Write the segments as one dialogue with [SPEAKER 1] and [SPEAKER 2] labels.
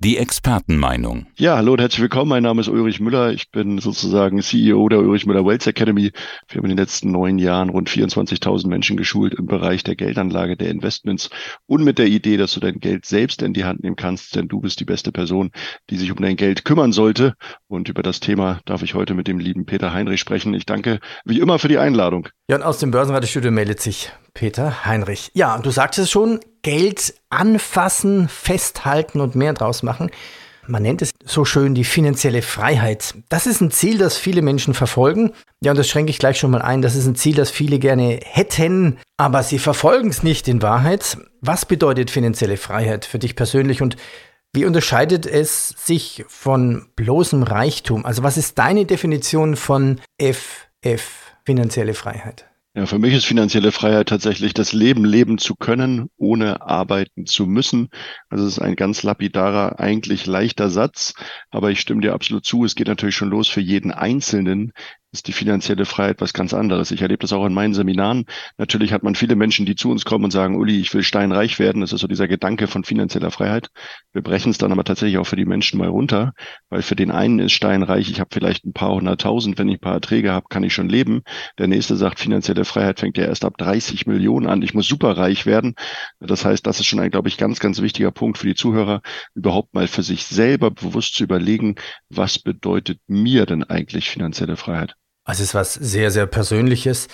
[SPEAKER 1] die Expertenmeinung.
[SPEAKER 2] Ja, hallo und herzlich willkommen. Mein Name ist Ulrich Müller. Ich bin sozusagen CEO der Ulrich Müller Wealth Academy. Wir haben in den letzten neun Jahren rund 24.000 Menschen geschult im Bereich der Geldanlage, der Investments und mit der Idee, dass du dein Geld selbst in die Hand nehmen kannst, denn du bist die beste Person, die sich um dein Geld kümmern sollte. Und über das Thema darf ich heute mit dem lieben Peter Heinrich sprechen. Ich danke wie immer für die Einladung.
[SPEAKER 3] Ja, und aus dem Börsenradiostudio meldet sich Peter Heinrich. Ja, du sagst es schon, Geld anfassen, festhalten und mehr draus machen. Man nennt es so schön die finanzielle Freiheit. Das ist ein Ziel, das viele Menschen verfolgen. Ja, und das schränke ich gleich schon mal ein. Das ist ein Ziel, das viele gerne hätten, aber sie verfolgen es nicht in Wahrheit. Was bedeutet finanzielle Freiheit für dich persönlich und wie unterscheidet es sich von bloßem Reichtum? Also was ist deine Definition von FF, finanzielle Freiheit?
[SPEAKER 2] Ja, für mich ist finanzielle Freiheit tatsächlich das Leben leben zu können, ohne arbeiten zu müssen. Also es ist ein ganz lapidarer, eigentlich leichter Satz, aber ich stimme dir absolut zu. Es geht natürlich schon los für jeden Einzelnen, ist die finanzielle Freiheit was ganz anderes. Ich erlebe das auch in meinen Seminaren. Natürlich hat man viele Menschen, die zu uns kommen und sagen, Uli, ich will steinreich werden. Das ist so dieser Gedanke von finanzieller Freiheit. Wir brechen es dann aber tatsächlich auch für die Menschen mal runter, weil für den einen ist steinreich, ich habe vielleicht ein paar hunderttausend, wenn ich ein paar Erträge habe, kann ich schon leben. Der nächste sagt, finanzielle Freiheit fängt ja erst ab 30 Millionen an. Ich muss superreich werden. Das heißt, das ist schon ein, glaube ich, ganz, ganz wichtiger Punkt für die Zuhörer, überhaupt mal für sich selber bewusst zu überlegen, was bedeutet mir denn eigentlich finanzielle Freiheit?
[SPEAKER 3] Also es ist was sehr, sehr Persönliches.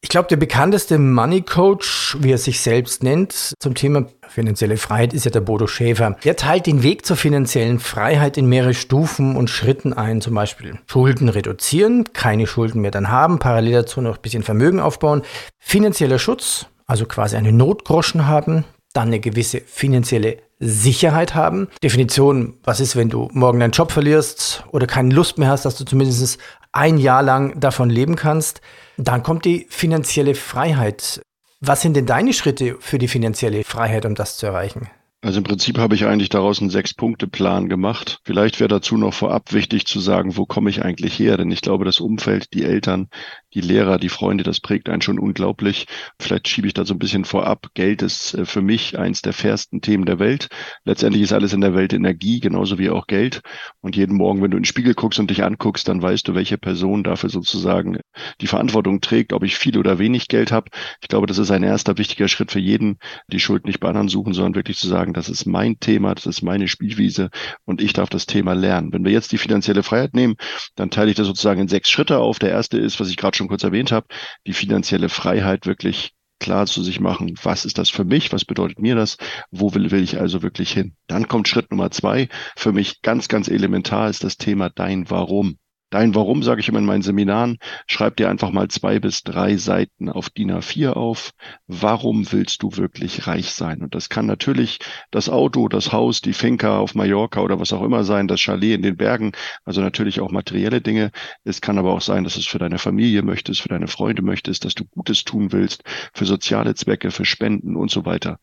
[SPEAKER 3] Ich glaube, der bekannteste Money Coach, wie er sich selbst nennt, zum Thema finanzielle Freiheit ist ja der Bodo Schäfer. Der teilt den Weg zur finanziellen Freiheit in mehrere Stufen und Schritten ein. Zum Beispiel Schulden reduzieren, keine Schulden mehr dann haben, parallel dazu noch ein bisschen Vermögen aufbauen, finanzieller Schutz, also quasi eine Notgroschen haben, dann eine gewisse finanzielle Sicherheit haben. Definition, was ist, wenn du morgen deinen Job verlierst oder keine Lust mehr hast, dass du zumindest ein Jahr lang davon leben kannst. Dann kommt die finanzielle Freiheit. Was sind denn deine Schritte für die finanzielle Freiheit, um das zu erreichen?
[SPEAKER 2] Also im Prinzip habe ich eigentlich daraus einen Sechs-Punkte-Plan gemacht. Vielleicht wäre dazu noch vorab wichtig zu sagen, wo komme ich eigentlich her? Denn ich glaube, das Umfeld, die Eltern, die Lehrer, die Freunde, das prägt einen schon unglaublich. Vielleicht schiebe ich da so ein bisschen vorab. Geld ist äh, für mich eins der fairsten Themen der Welt. Letztendlich ist alles in der Welt Energie, genauso wie auch Geld. Und jeden Morgen, wenn du in den Spiegel guckst und dich anguckst, dann weißt du, welche Person dafür sozusagen die Verantwortung trägt, ob ich viel oder wenig Geld habe. Ich glaube, das ist ein erster wichtiger Schritt für jeden, die Schuld nicht bei anderen suchen, sondern wirklich zu sagen, das ist mein Thema, das ist meine Spielwiese und ich darf das Thema lernen. Wenn wir jetzt die finanzielle Freiheit nehmen, dann teile ich das sozusagen in sechs Schritte auf. Der erste ist, was ich gerade schon kurz erwähnt habe, die finanzielle Freiheit wirklich klar zu sich machen, was ist das für mich, was bedeutet mir das, wo will, will ich also wirklich hin. Dann kommt Schritt Nummer zwei, für mich ganz, ganz elementar ist das Thema dein Warum. Dein Warum, sage ich immer in meinen Seminaren, schreib dir einfach mal zwei bis drei Seiten auf DIN A4 auf. Warum willst du wirklich reich sein? Und das kann natürlich das Auto, das Haus, die Finca auf Mallorca oder was auch immer sein, das Chalet in den Bergen, also natürlich auch materielle Dinge. Es kann aber auch sein, dass es für deine Familie möchtest, für deine Freunde möchtest, dass du Gutes tun willst, für soziale Zwecke, für Spenden und so weiter.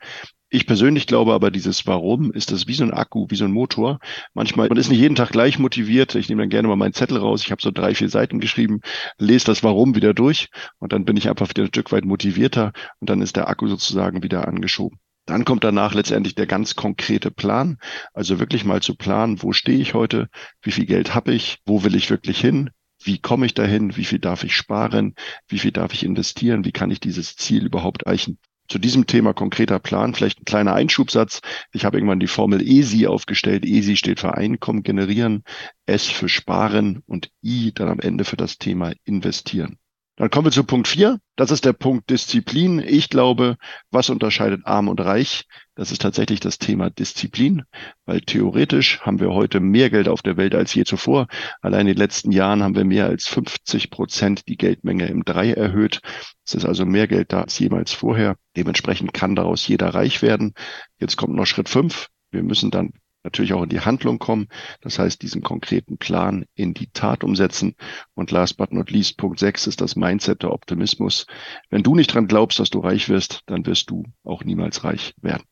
[SPEAKER 2] Ich persönlich glaube aber, dieses Warum ist das wie so ein Akku, wie so ein Motor. Manchmal, man ist nicht jeden Tag gleich motiviert. Ich nehme dann gerne mal meinen Zettel raus. Ich habe so drei, vier Seiten geschrieben, lese das Warum wieder durch und dann bin ich einfach wieder ein Stück weit motivierter und dann ist der Akku sozusagen wieder angeschoben. Dann kommt danach letztendlich der ganz konkrete Plan. Also wirklich mal zu planen, wo stehe ich heute, wie viel Geld habe ich, wo will ich wirklich hin, wie komme ich dahin, wie viel darf ich sparen, wie viel darf ich investieren, wie kann ich dieses Ziel überhaupt erreichen zu diesem Thema konkreter Plan, vielleicht ein kleiner Einschubsatz. Ich habe irgendwann die Formel ESI aufgestellt. ESI steht für Einkommen generieren, S für sparen und I dann am Ende für das Thema investieren. Dann kommen wir zu Punkt vier. Das ist der Punkt Disziplin. Ich glaube, was unterscheidet arm und reich? Das ist tatsächlich das Thema Disziplin, weil theoretisch haben wir heute mehr Geld auf der Welt als je zuvor. Allein in den letzten Jahren haben wir mehr als 50 Prozent die Geldmenge im Drei erhöht. Es ist also mehr Geld da als jemals vorher. Dementsprechend kann daraus jeder reich werden. Jetzt kommt noch Schritt fünf. Wir müssen dann natürlich auch in die Handlung kommen. Das heißt, diesen konkreten Plan in die Tat umsetzen. Und last but not least, Punkt 6 ist das Mindset der Optimismus. Wenn du nicht dran glaubst, dass du reich wirst, dann wirst du auch niemals reich werden.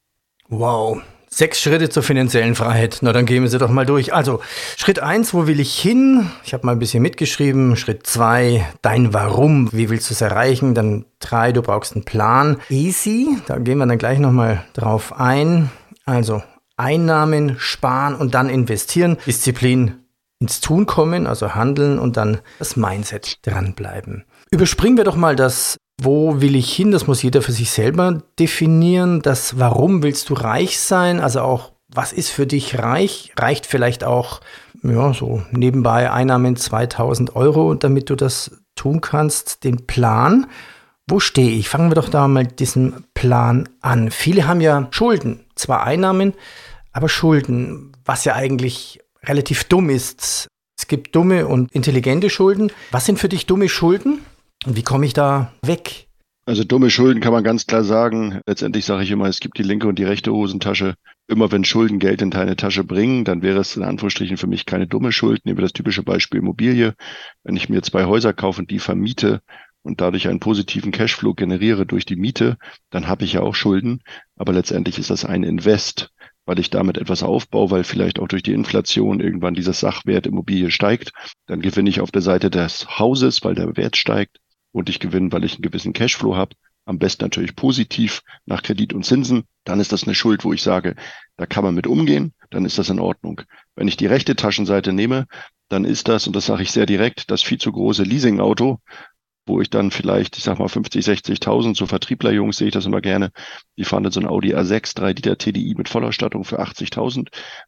[SPEAKER 3] Wow, Sechs Schritte zur finanziellen Freiheit. Na, dann gehen wir sie doch mal durch. Also, Schritt eins, wo will ich hin? Ich habe mal ein bisschen mitgeschrieben. Schritt zwei, dein Warum. Wie willst du es erreichen? Dann drei, du brauchst einen Plan. Easy, da gehen wir dann gleich nochmal drauf ein. Also, Einnahmen, sparen und dann investieren. Disziplin ins Tun kommen, also handeln und dann das Mindset dranbleiben. Überspringen wir doch mal das wo will ich hin? Das muss jeder für sich selber definieren. Das Warum willst du reich sein? Also auch, was ist für dich reich? Reicht vielleicht auch, ja, so nebenbei Einnahmen 2000 Euro, damit du das tun kannst. Den Plan. Wo stehe ich? Fangen wir doch da mal diesen Plan an. Viele haben ja Schulden. Zwar Einnahmen, aber Schulden, was ja eigentlich relativ dumm ist. Es gibt dumme und intelligente Schulden. Was sind für dich dumme Schulden? Und wie komme ich da weg?
[SPEAKER 2] Also dumme Schulden kann man ganz klar sagen. Letztendlich sage ich immer, es gibt die linke und die rechte Hosentasche. Immer wenn Schulden Geld in deine Tasche bringen, dann wäre es in Anführungsstrichen für mich keine dumme Schuld. Nehmen wir das typische Beispiel Immobilie. Wenn ich mir zwei Häuser kaufe und die vermiete und dadurch einen positiven Cashflow generiere durch die Miete, dann habe ich ja auch Schulden. Aber letztendlich ist das ein Invest, weil ich damit etwas aufbaue, weil vielleicht auch durch die Inflation irgendwann dieser Sachwert Immobilie steigt. Dann gewinne ich auf der Seite des Hauses, weil der Wert steigt und ich gewinne, weil ich einen gewissen Cashflow habe, am besten natürlich positiv nach Kredit und Zinsen, dann ist das eine Schuld, wo ich sage, da kann man mit umgehen, dann ist das in Ordnung. Wenn ich die rechte Taschenseite nehme, dann ist das, und das sage ich sehr direkt, das viel zu große Leasingauto, wo ich dann vielleicht, ich sag mal 50, 60.000, so Vertrieblerjungs sehe ich das immer gerne, die fahren dann so ein Audi A6, 3 Liter TDI mit Vollausstattung für 80.000,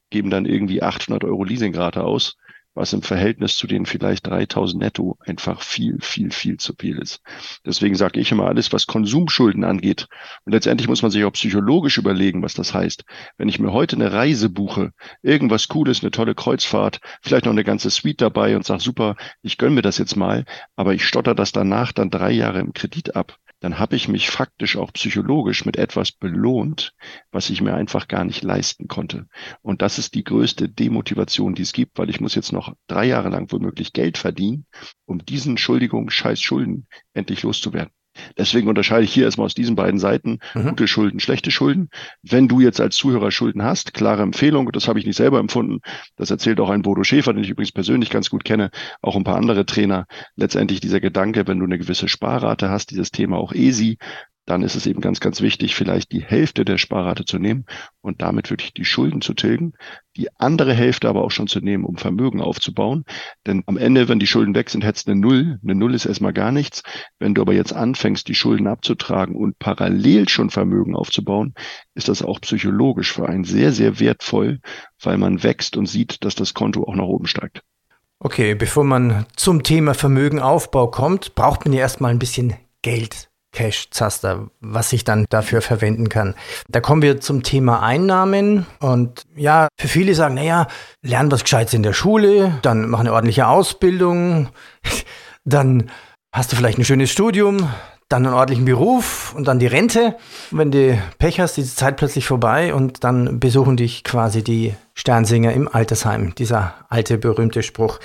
[SPEAKER 2] geben dann irgendwie 800 Euro Leasingrate aus was im Verhältnis zu den vielleicht 3000 netto einfach viel, viel, viel zu viel ist. Deswegen sage ich immer alles, was Konsumschulden angeht. Und letztendlich muss man sich auch psychologisch überlegen, was das heißt. Wenn ich mir heute eine Reise buche, irgendwas Cooles, eine tolle Kreuzfahrt, vielleicht noch eine ganze Suite dabei und sage, super, ich gönn mir das jetzt mal, aber ich stotter das danach dann drei Jahre im Kredit ab, dann habe ich mich faktisch auch psychologisch mit etwas belohnt, was ich mir einfach gar nicht leisten konnte. Und das ist die größte Demotivation, die es gibt, weil ich muss jetzt noch drei Jahre lang womöglich Geld verdienen, um diesen, Entschuldigung, scheiß Schulden endlich loszuwerden. Deswegen unterscheide ich hier erstmal aus diesen beiden Seiten mhm. gute Schulden, schlechte Schulden. Wenn du jetzt als Zuhörer Schulden hast, klare Empfehlung, das habe ich nicht selber empfunden, das erzählt auch ein Bodo Schäfer, den ich übrigens persönlich ganz gut kenne, auch ein paar andere Trainer. Letztendlich dieser Gedanke, wenn du eine gewisse Sparrate hast, dieses Thema auch easy, dann ist es eben ganz, ganz wichtig, vielleicht die Hälfte der Sparrate zu nehmen und damit wirklich die Schulden zu tilgen, die andere Hälfte aber auch schon zu nehmen, um Vermögen aufzubauen. Denn am Ende, wenn die Schulden weg sind, hättest du eine Null. Eine Null ist erstmal gar nichts. Wenn du aber jetzt anfängst, die Schulden abzutragen und parallel schon Vermögen aufzubauen, ist das auch psychologisch für einen sehr, sehr wertvoll, weil man wächst und sieht, dass das Konto auch nach oben steigt.
[SPEAKER 3] Okay, bevor man zum Thema Vermögenaufbau kommt, braucht man ja erstmal ein bisschen Geld. Cash-Zaster, was ich dann dafür verwenden kann. Da kommen wir zum Thema Einnahmen und ja, für viele sagen, naja, lernen was Gescheites in der Schule, dann mach eine ordentliche Ausbildung, dann hast du vielleicht ein schönes Studium, dann einen ordentlichen Beruf und dann die Rente. wenn du Pech hast, ist die Zeit plötzlich vorbei und dann besuchen dich quasi die Sternsinger im Altersheim. Dieser alte berühmte Spruch.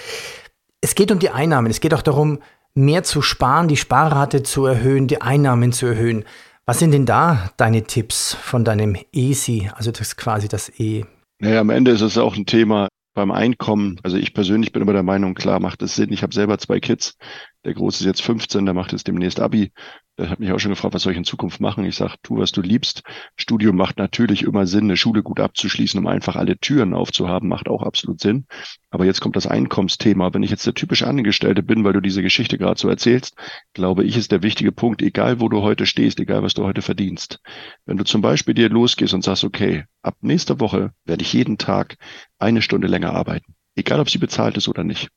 [SPEAKER 3] Es geht um die Einnahmen. Es geht auch darum, mehr zu sparen, die Sparrate zu erhöhen, die Einnahmen zu erhöhen. Was sind denn da deine Tipps von deinem ESI, also das ist quasi das E?
[SPEAKER 2] Naja, am Ende ist es auch ein Thema beim Einkommen. Also ich persönlich bin immer der Meinung, klar, macht es Sinn. Ich habe selber zwei Kids. Der Große ist jetzt 15, der macht jetzt demnächst Abi. Der hat mich auch schon gefragt, was soll ich in Zukunft machen? Ich sage, tu, was du liebst. Studium macht natürlich immer Sinn, eine Schule gut abzuschließen, um einfach alle Türen aufzuhaben, macht auch absolut Sinn. Aber jetzt kommt das Einkommensthema. Wenn ich jetzt der typische Angestellte bin, weil du diese Geschichte gerade so erzählst, glaube ich, ist der wichtige Punkt, egal wo du heute stehst, egal was du heute verdienst. Wenn du zum Beispiel dir losgehst und sagst, okay, ab nächster Woche werde ich jeden Tag eine Stunde länger arbeiten. Egal, ob sie bezahlt ist oder nicht.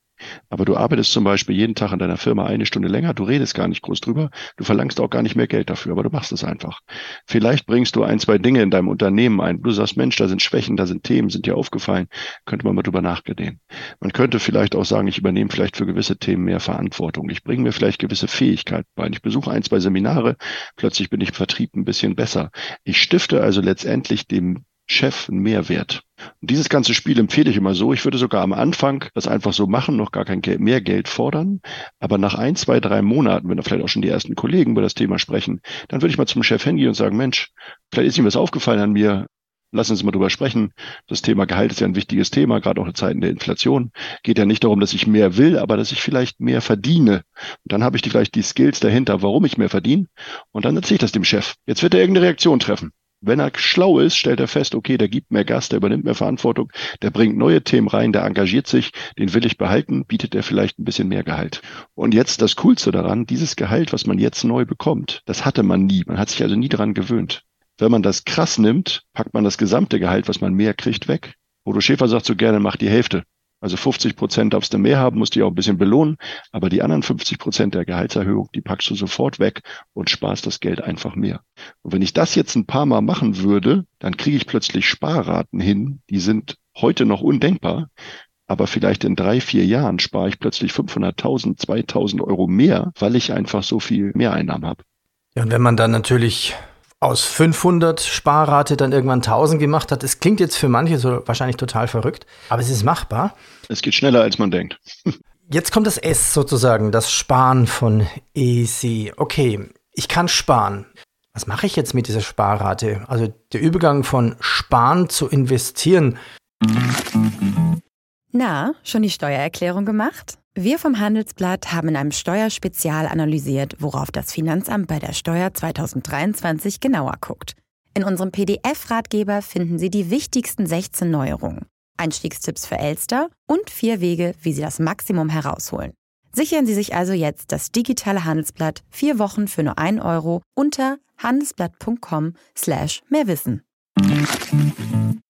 [SPEAKER 2] Aber du arbeitest zum Beispiel jeden Tag in deiner Firma eine Stunde länger, du redest gar nicht groß drüber, du verlangst auch gar nicht mehr Geld dafür, aber du machst es einfach. Vielleicht bringst du ein, zwei Dinge in deinem Unternehmen ein. Du sagst, Mensch, da sind Schwächen, da sind Themen, sind dir aufgefallen, könnte man mal drüber nachdenken. Man könnte vielleicht auch sagen, ich übernehme vielleicht für gewisse Themen mehr Verantwortung. Ich bringe mir vielleicht gewisse Fähigkeiten bei. Ich besuche ein, zwei Seminare, plötzlich bin ich im Vertrieb ein bisschen besser. Ich stifte also letztendlich dem Chef einen Mehrwert. Und dieses ganze Spiel empfehle ich immer so. Ich würde sogar am Anfang das einfach so machen, noch gar kein Geld, mehr Geld fordern. Aber nach ein, zwei, drei Monaten, wenn da vielleicht auch schon die ersten Kollegen über das Thema sprechen, dann würde ich mal zum Chef hingehen und sagen, Mensch, vielleicht ist ihm was aufgefallen an mir. Lass uns mal drüber sprechen. Das Thema Gehalt ist ja ein wichtiges Thema, gerade auch in Zeiten der Inflation. Geht ja nicht darum, dass ich mehr will, aber dass ich vielleicht mehr verdiene. Und dann habe ich vielleicht die Skills dahinter, warum ich mehr verdiene. Und dann erzähle ich das dem Chef. Jetzt wird er irgendeine Reaktion treffen. Wenn er schlau ist, stellt er fest, okay, der gibt mehr Gas, der übernimmt mehr Verantwortung, der bringt neue Themen rein, der engagiert sich, den will ich behalten, bietet er vielleicht ein bisschen mehr Gehalt. Und jetzt das Coolste daran, dieses Gehalt, was man jetzt neu bekommt, das hatte man nie. Man hat sich also nie daran gewöhnt. Wenn man das krass nimmt, packt man das gesamte Gehalt, was man mehr kriegt, weg. Bodo Schäfer sagt so gerne, mach die Hälfte. Also 50 Prozent darfst du mehr haben, musst dich auch ein bisschen belohnen. Aber die anderen 50 Prozent der Gehaltserhöhung, die packst du sofort weg und sparst das Geld einfach mehr. Und wenn ich das jetzt ein paar Mal machen würde, dann kriege ich plötzlich Sparraten hin, die sind heute noch undenkbar. Aber vielleicht in drei, vier Jahren spare ich plötzlich 500.000, 2.000 Euro mehr, weil ich einfach so viel Mehreinnahmen habe.
[SPEAKER 3] Ja, und wenn man dann natürlich aus 500 Sparrate dann irgendwann 1000 gemacht hat. Es klingt jetzt für manche so wahrscheinlich total verrückt, aber es ist machbar.
[SPEAKER 2] Es geht schneller, als man denkt.
[SPEAKER 3] Jetzt kommt das S sozusagen, das Sparen von EC. Okay, ich kann sparen. Was mache ich jetzt mit dieser Sparrate? Also der Übergang von Sparen zu investieren.
[SPEAKER 4] Na, schon die Steuererklärung gemacht? Wir vom Handelsblatt haben in einem Steuerspezial analysiert, worauf das Finanzamt bei der Steuer 2023 genauer guckt. In unserem PDF-Ratgeber finden Sie die wichtigsten 16 Neuerungen, Einstiegstipps für Elster und vier Wege, wie Sie das Maximum herausholen. Sichern Sie sich also jetzt das digitale Handelsblatt vier Wochen für nur 1 Euro unter handelsblatt.com slash mehrwissen.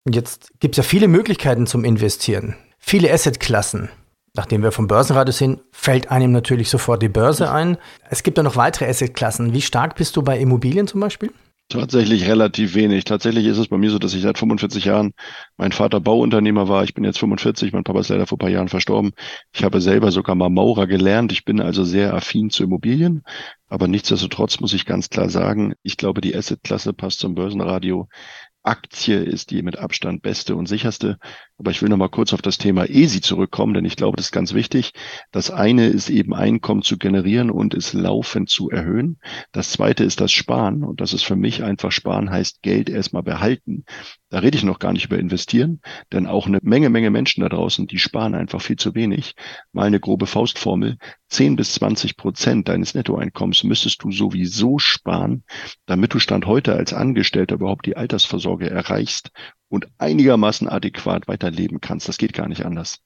[SPEAKER 3] Jetzt gibt es ja viele Möglichkeiten zum Investieren, viele Assetklassen. Nachdem wir vom Börsenradio sind, fällt einem natürlich sofort die Börse ein. Es gibt ja noch weitere Assetklassen. Wie stark bist du bei Immobilien zum Beispiel?
[SPEAKER 2] Tatsächlich relativ wenig. Tatsächlich ist es bei mir so, dass ich seit 45 Jahren, mein Vater Bauunternehmer war, ich bin jetzt 45, mein Papa ist leider vor ein paar Jahren verstorben. Ich habe selber sogar mal Maurer gelernt. Ich bin also sehr affin zu Immobilien. Aber nichtsdestotrotz muss ich ganz klar sagen, ich glaube, die Assetklasse passt zum Börsenradio Aktie ist die mit Abstand beste und sicherste. Aber ich will noch mal kurz auf das Thema ESI zurückkommen, denn ich glaube, das ist ganz wichtig. Das eine ist eben Einkommen zu generieren und es laufend zu erhöhen. Das zweite ist das Sparen. Und das ist für mich einfach Sparen heißt Geld erstmal behalten. Da rede ich noch gar nicht über investieren, denn auch eine Menge, Menge Menschen da draußen, die sparen einfach viel zu wenig. Mal eine grobe Faustformel. 10 bis 20 Prozent deines Nettoeinkommens müsstest du sowieso sparen, damit du Stand heute als Angestellter überhaupt die Altersvorsorge erreichst und einigermaßen adäquat weiterleben kannst. Das geht gar nicht anders.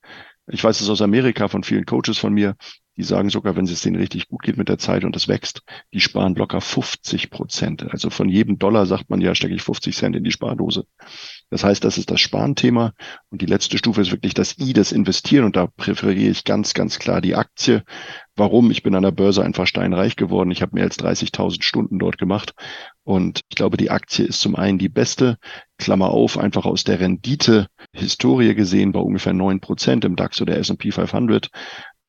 [SPEAKER 2] Ich weiß es aus Amerika von vielen Coaches von mir, die sagen sogar, wenn es denen richtig gut geht mit der Zeit und es wächst, die sparen locker 50 Prozent. Also von jedem Dollar sagt man ja, stecke ich 50 Cent in die Spardose. Das heißt, das ist das Sparenthema. Und die letzte Stufe ist wirklich das I, das Investieren. Und da präferiere ich ganz, ganz klar die Aktie. Warum? Ich bin an der Börse einfach steinreich geworden. Ich habe mehr als 30.000 Stunden dort gemacht. Und ich glaube, die Aktie ist zum einen die beste, Klammer auf, einfach aus der Rendite Historie gesehen bei ungefähr neun Prozent im DAX oder S&P 500.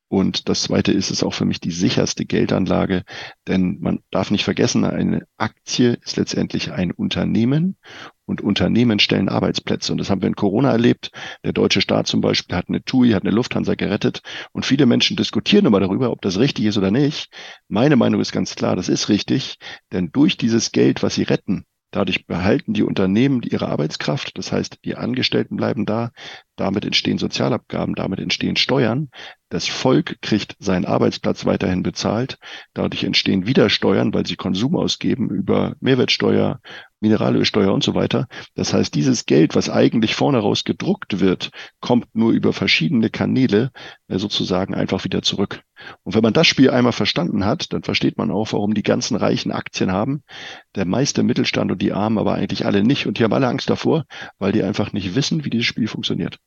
[SPEAKER 2] Und das zweite ist es auch für mich die sicherste Geldanlage, denn man darf nicht vergessen, eine Aktie ist letztendlich ein Unternehmen und Unternehmen stellen Arbeitsplätze. Und das haben wir in Corona erlebt. Der deutsche Staat zum Beispiel hat eine TUI, hat eine Lufthansa gerettet. Und viele Menschen diskutieren aber darüber, ob das richtig ist oder nicht. Meine Meinung ist ganz klar, das ist richtig. Denn durch dieses Geld, was sie retten, Dadurch behalten die Unternehmen ihre Arbeitskraft, das heißt, die Angestellten bleiben da, damit entstehen Sozialabgaben, damit entstehen Steuern. Das Volk kriegt seinen Arbeitsplatz weiterhin bezahlt. Dadurch entstehen wieder Steuern, weil sie Konsum ausgeben über Mehrwertsteuer, Mineralölsteuer und so weiter. Das heißt, dieses Geld, was eigentlich vorne raus gedruckt wird, kommt nur über verschiedene Kanäle äh, sozusagen einfach wieder zurück. Und wenn man das Spiel einmal verstanden hat, dann versteht man auch, warum die ganzen Reichen Aktien haben, der meiste Mittelstand und die Armen aber eigentlich alle nicht. Und die haben alle Angst davor, weil die einfach nicht wissen, wie dieses Spiel funktioniert.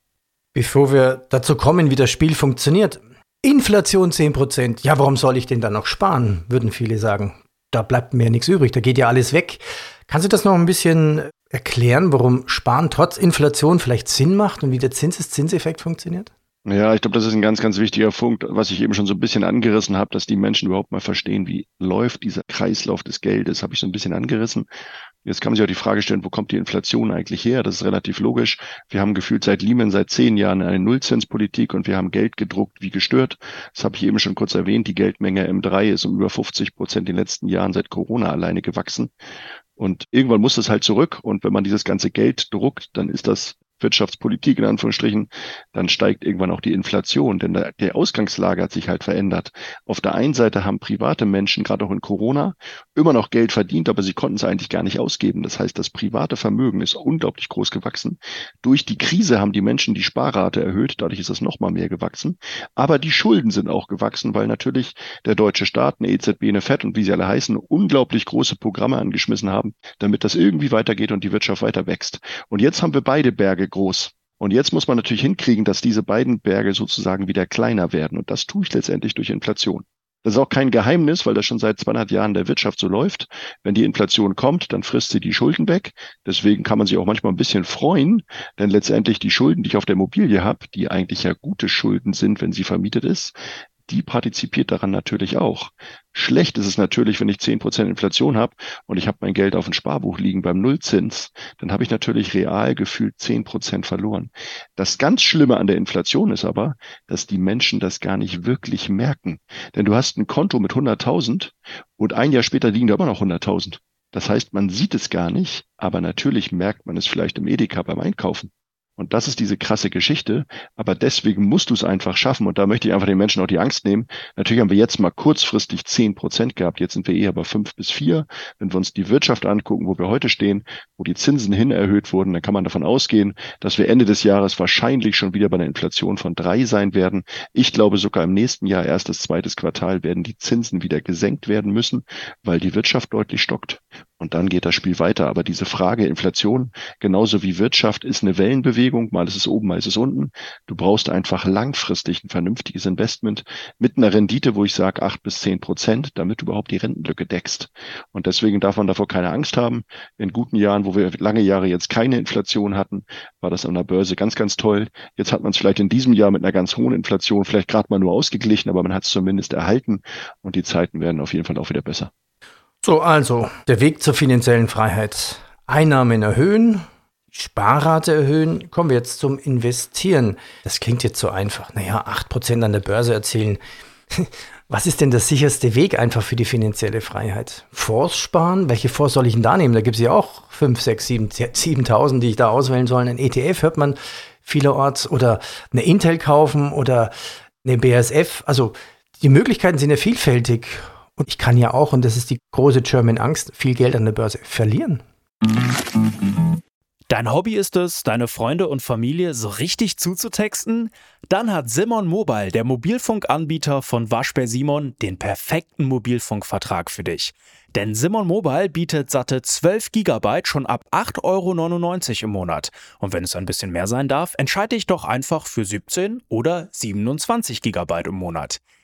[SPEAKER 3] Bevor wir dazu kommen, wie das Spiel funktioniert. Inflation 10%. Ja, warum soll ich denn dann noch sparen, würden viele sagen. Da bleibt mir nichts übrig, da geht ja alles weg. Kannst du das noch ein bisschen erklären, warum Sparen trotz Inflation vielleicht Sinn macht und wie der Zinseszinseffekt funktioniert?
[SPEAKER 2] Ja, ich glaube, das ist ein ganz, ganz wichtiger Punkt, was ich eben schon so ein bisschen angerissen habe, dass die Menschen überhaupt mal verstehen, wie läuft dieser Kreislauf des Geldes, habe ich so ein bisschen angerissen. Jetzt kann man sich auch die Frage stellen, wo kommt die Inflation eigentlich her? Das ist relativ logisch. Wir haben gefühlt seit Lehman seit zehn Jahren eine Nullzinspolitik und wir haben Geld gedruckt wie gestört. Das habe ich eben schon kurz erwähnt. Die Geldmenge M3 ist um über 50 Prozent in den letzten Jahren seit Corona alleine gewachsen. Und irgendwann muss das halt zurück. Und wenn man dieses ganze Geld druckt, dann ist das Wirtschaftspolitik in Anführungsstrichen, dann steigt irgendwann auch die Inflation, denn der, der Ausgangslage hat sich halt verändert. Auf der einen Seite haben private Menschen, gerade auch in Corona, immer noch Geld verdient, aber sie konnten es eigentlich gar nicht ausgeben. Das heißt, das private Vermögen ist unglaublich groß gewachsen. Durch die Krise haben die Menschen die Sparrate erhöht, dadurch ist es nochmal mehr gewachsen. Aber die Schulden sind auch gewachsen, weil natürlich der deutsche Staat, eine EZB, eine FED und wie sie alle heißen, unglaublich große Programme angeschmissen haben, damit das irgendwie weitergeht und die Wirtschaft weiter wächst. Und jetzt haben wir beide Berge groß. Und jetzt muss man natürlich hinkriegen, dass diese beiden Berge sozusagen wieder kleiner werden. Und das tue ich letztendlich durch Inflation. Das ist auch kein Geheimnis, weil das schon seit 200 Jahren der Wirtschaft so läuft. Wenn die Inflation kommt, dann frisst sie die Schulden weg. Deswegen kann man sich auch manchmal ein bisschen freuen, denn letztendlich die Schulden, die ich auf der Immobilie habe, die eigentlich ja gute Schulden sind, wenn sie vermietet ist, die partizipiert daran natürlich auch. Schlecht ist es natürlich, wenn ich zehn Prozent Inflation habe und ich habe mein Geld auf dem Sparbuch liegen beim Nullzins, dann habe ich natürlich real gefühlt zehn Prozent verloren. Das ganz Schlimme an der Inflation ist aber, dass die Menschen das gar nicht wirklich merken. Denn du hast ein Konto mit 100.000 und ein Jahr später liegen da immer noch 100.000. Das heißt, man sieht es gar nicht, aber natürlich merkt man es vielleicht im Edeka beim Einkaufen. Und das ist diese krasse Geschichte. Aber deswegen musst du es einfach schaffen. Und da möchte ich einfach den Menschen auch die Angst nehmen. Natürlich haben wir jetzt mal kurzfristig zehn Prozent gehabt. Jetzt sind wir eher bei fünf bis vier. Wenn wir uns die Wirtschaft angucken, wo wir heute stehen, wo die Zinsen hin erhöht wurden, dann kann man davon ausgehen, dass wir Ende des Jahres wahrscheinlich schon wieder bei einer Inflation von drei sein werden. Ich glaube sogar im nächsten Jahr, erstes, zweites Quartal, werden die Zinsen wieder gesenkt werden müssen, weil die Wirtschaft deutlich stockt. Und dann geht das Spiel weiter. Aber diese Frage Inflation, genauso wie Wirtschaft, ist eine Wellenbewegung. Mal ist es oben, mal ist es unten. Du brauchst einfach langfristig ein vernünftiges Investment mit einer Rendite, wo ich sage acht bis zehn Prozent, damit du überhaupt die Rentenlücke deckst. Und deswegen darf man davor keine Angst haben. In guten Jahren, wo wir lange Jahre jetzt keine Inflation hatten, war das an der Börse ganz, ganz toll. Jetzt hat man es vielleicht in diesem Jahr mit einer ganz hohen Inflation vielleicht gerade mal nur ausgeglichen, aber man hat es zumindest erhalten und die Zeiten werden auf jeden Fall auch wieder besser.
[SPEAKER 3] So, also der Weg zur finanziellen Freiheit. Einnahmen erhöhen, Sparrate erhöhen. Kommen wir jetzt zum Investieren. Das klingt jetzt so einfach. Naja, 8% an der Börse erzielen. Was ist denn der sicherste Weg einfach für die finanzielle Freiheit? Fonds sparen? Welche Fonds soll ich denn da nehmen? Da gibt es ja auch 5, 6, 7, 7.000, die ich da auswählen soll. Ein ETF hört man vielerorts oder eine Intel kaufen oder eine BASF. Also die Möglichkeiten sind ja vielfältig. Und ich kann ja auch, und das ist die große German Angst, viel Geld an der Börse verlieren.
[SPEAKER 5] Dein Hobby ist es, deine Freunde und Familie so richtig zuzutexten? Dann hat Simon Mobile, der Mobilfunkanbieter von Waschbär Simon, den perfekten Mobilfunkvertrag für dich. Denn Simon Mobile bietet satte 12 GB schon ab 8,99 Euro im Monat. Und wenn es ein bisschen mehr sein darf, entscheide dich doch einfach für 17 oder 27 GB im Monat.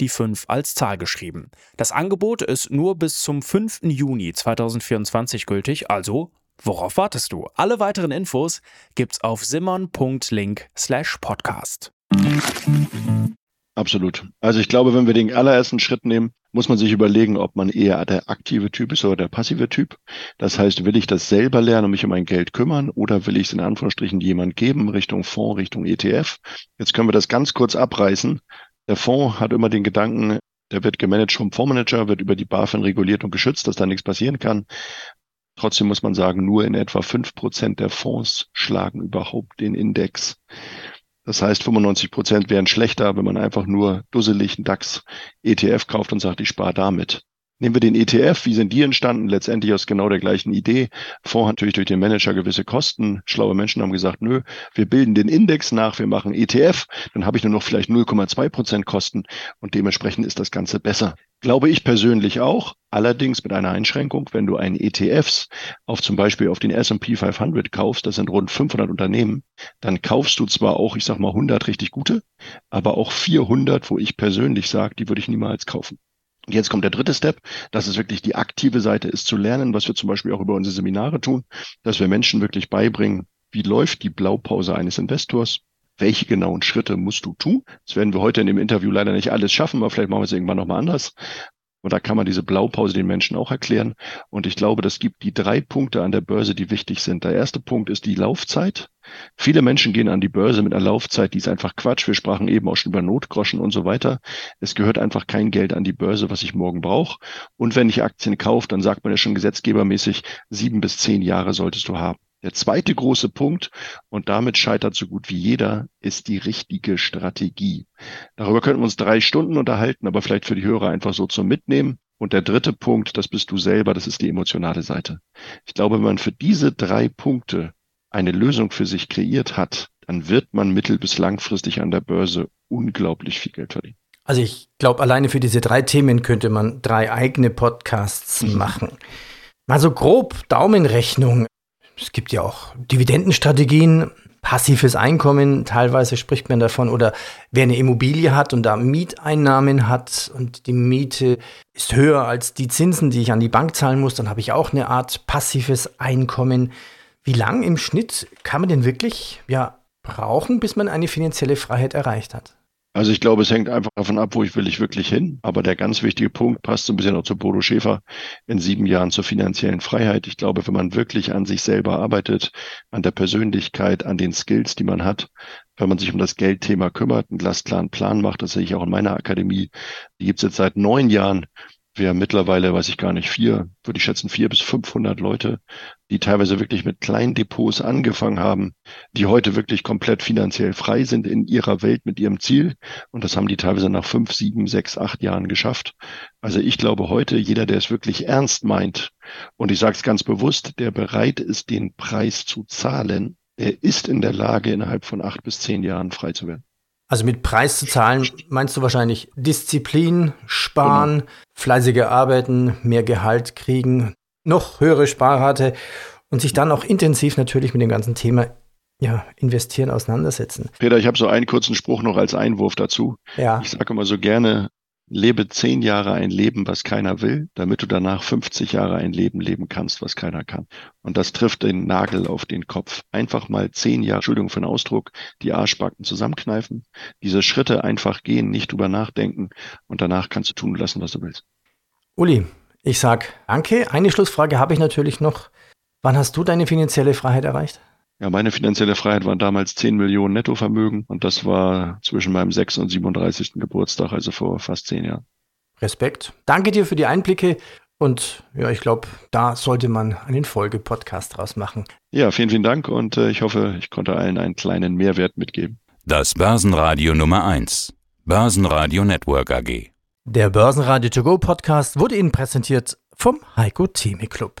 [SPEAKER 5] die 5 als Zahl geschrieben. Das Angebot ist nur bis zum 5. Juni 2024 gültig, also worauf wartest du? Alle weiteren Infos gibt's auf simmern.link/podcast.
[SPEAKER 2] Absolut. Also ich glaube, wenn wir den allerersten Schritt nehmen, muss man sich überlegen, ob man eher der aktive Typ ist oder der passive Typ. Das heißt, will ich das selber lernen und mich um mein Geld kümmern oder will ich es in Anführungsstrichen jemand geben, Richtung Fonds, Richtung ETF? Jetzt können wir das ganz kurz abreißen. Der Fonds hat immer den Gedanken, der wird gemanagt vom Fondsmanager, wird über die BaFin reguliert und geschützt, dass da nichts passieren kann. Trotzdem muss man sagen, nur in etwa fünf Prozent der Fonds schlagen überhaupt den Index. Das heißt, 95 Prozent wären schlechter, wenn man einfach nur dusselig einen DAX ETF kauft und sagt, ich spare damit. Nehmen wir den ETF, wie sind die entstanden? Letztendlich aus genau der gleichen Idee. Fonds natürlich durch den Manager gewisse Kosten. Schlaue Menschen haben gesagt, nö, wir bilden den Index nach, wir machen ETF, dann habe ich nur noch vielleicht 0,2 Prozent Kosten und dementsprechend ist das Ganze besser. Glaube ich persönlich auch, allerdings mit einer Einschränkung, wenn du einen ETFs auf zum Beispiel auf den S&P 500 kaufst, das sind rund 500 Unternehmen, dann kaufst du zwar auch, ich sag mal 100 richtig gute, aber auch 400, wo ich persönlich sage, die würde ich niemals kaufen. Jetzt kommt der dritte Step. Das ist wirklich die aktive Seite, ist zu lernen, was wir zum Beispiel auch über unsere Seminare tun, dass wir Menschen wirklich beibringen, wie läuft die Blaupause eines Investors? Welche genauen Schritte musst du tun? Das werden wir heute in dem Interview leider nicht alles schaffen, aber vielleicht machen wir es irgendwann nochmal anders. Und da kann man diese Blaupause den Menschen auch erklären. Und ich glaube, das gibt die drei Punkte an der Börse, die wichtig sind. Der erste Punkt ist die Laufzeit. Viele Menschen gehen an die Börse mit einer Laufzeit, die ist einfach Quatsch. Wir sprachen eben auch schon über Notgroschen und so weiter. Es gehört einfach kein Geld an die Börse, was ich morgen brauche. Und wenn ich Aktien kaufe, dann sagt man ja schon gesetzgebermäßig, sieben bis zehn Jahre solltest du haben. Der zweite große Punkt, und damit scheitert so gut wie jeder, ist die richtige Strategie. Darüber könnten wir uns drei Stunden unterhalten, aber vielleicht für die Hörer einfach so zum Mitnehmen. Und der dritte Punkt, das bist du selber, das ist die emotionale Seite. Ich glaube, wenn man für diese drei Punkte eine Lösung für sich kreiert hat, dann wird man mittel- bis langfristig an der Börse unglaublich viel Geld verdienen.
[SPEAKER 3] Also ich glaube, alleine für diese drei Themen könnte man drei eigene Podcasts mhm. machen. Mal so grob Daumenrechnung. Es gibt ja auch Dividendenstrategien, passives Einkommen, teilweise spricht man davon, oder wer eine Immobilie hat und da Mieteinnahmen hat und die Miete ist höher als die Zinsen, die ich an die Bank zahlen muss, dann habe ich auch eine Art passives Einkommen. Wie lang im Schnitt kann man denn wirklich ja, brauchen, bis man eine finanzielle Freiheit erreicht hat?
[SPEAKER 2] Also ich glaube, es hängt einfach davon ab, wo ich will ich wirklich hin. Aber der ganz wichtige Punkt passt so ein bisschen auch zu Bodo Schäfer in sieben Jahren zur finanziellen Freiheit. Ich glaube, wenn man wirklich an sich selber arbeitet, an der Persönlichkeit, an den Skills, die man hat, wenn man sich um das Geldthema kümmert, einen glasklaren Plan macht, das sehe ich auch in meiner Akademie. Die gibt es jetzt seit neun Jahren wir haben mittlerweile, weiß ich gar nicht, vier, würde ich schätzen, vier bis 500 Leute, die teilweise wirklich mit kleinen Depots angefangen haben, die heute wirklich komplett finanziell frei sind in ihrer Welt mit ihrem Ziel. Und das haben die teilweise nach fünf, sieben, sechs, acht Jahren geschafft. Also ich glaube heute, jeder, der es wirklich ernst meint, und ich sage es ganz bewusst, der bereit ist, den Preis zu zahlen, er ist in der Lage, innerhalb von acht bis zehn Jahren frei zu werden.
[SPEAKER 3] Also mit Preis zu zahlen meinst du wahrscheinlich Disziplin, sparen, genau. fleißiger arbeiten, mehr Gehalt kriegen, noch höhere Sparrate und sich dann auch intensiv natürlich mit dem ganzen Thema ja, investieren, auseinandersetzen.
[SPEAKER 2] Peter, ich habe so einen kurzen Spruch noch als Einwurf dazu. Ja. Ich sage immer so gerne, lebe zehn Jahre ein Leben, was keiner will, damit du danach 50 Jahre ein Leben leben kannst, was keiner kann. Und das trifft den Nagel auf den Kopf. Einfach mal zehn Jahre, Entschuldigung für den Ausdruck, die Arschbacken zusammenkneifen, diese Schritte einfach gehen, nicht drüber nachdenken und danach kannst du tun lassen, was du willst.
[SPEAKER 3] Uli, ich sag danke. Eine Schlussfrage habe ich natürlich noch. Wann hast du deine finanzielle Freiheit erreicht?
[SPEAKER 2] Ja, meine finanzielle Freiheit waren damals 10 Millionen Nettovermögen und das war zwischen meinem 6. und 37. Geburtstag, also vor fast zehn Jahren.
[SPEAKER 3] Respekt. Danke dir für die Einblicke und ja, ich glaube, da sollte man einen Folge-Podcast draus machen.
[SPEAKER 2] Ja, vielen, vielen Dank und äh, ich hoffe, ich konnte allen einen kleinen Mehrwert mitgeben.
[SPEAKER 1] Das Börsenradio Nummer 1. Börsenradio Network AG.
[SPEAKER 3] Der Börsenradio To Go Podcast wurde Ihnen präsentiert vom Heiko Theme Club.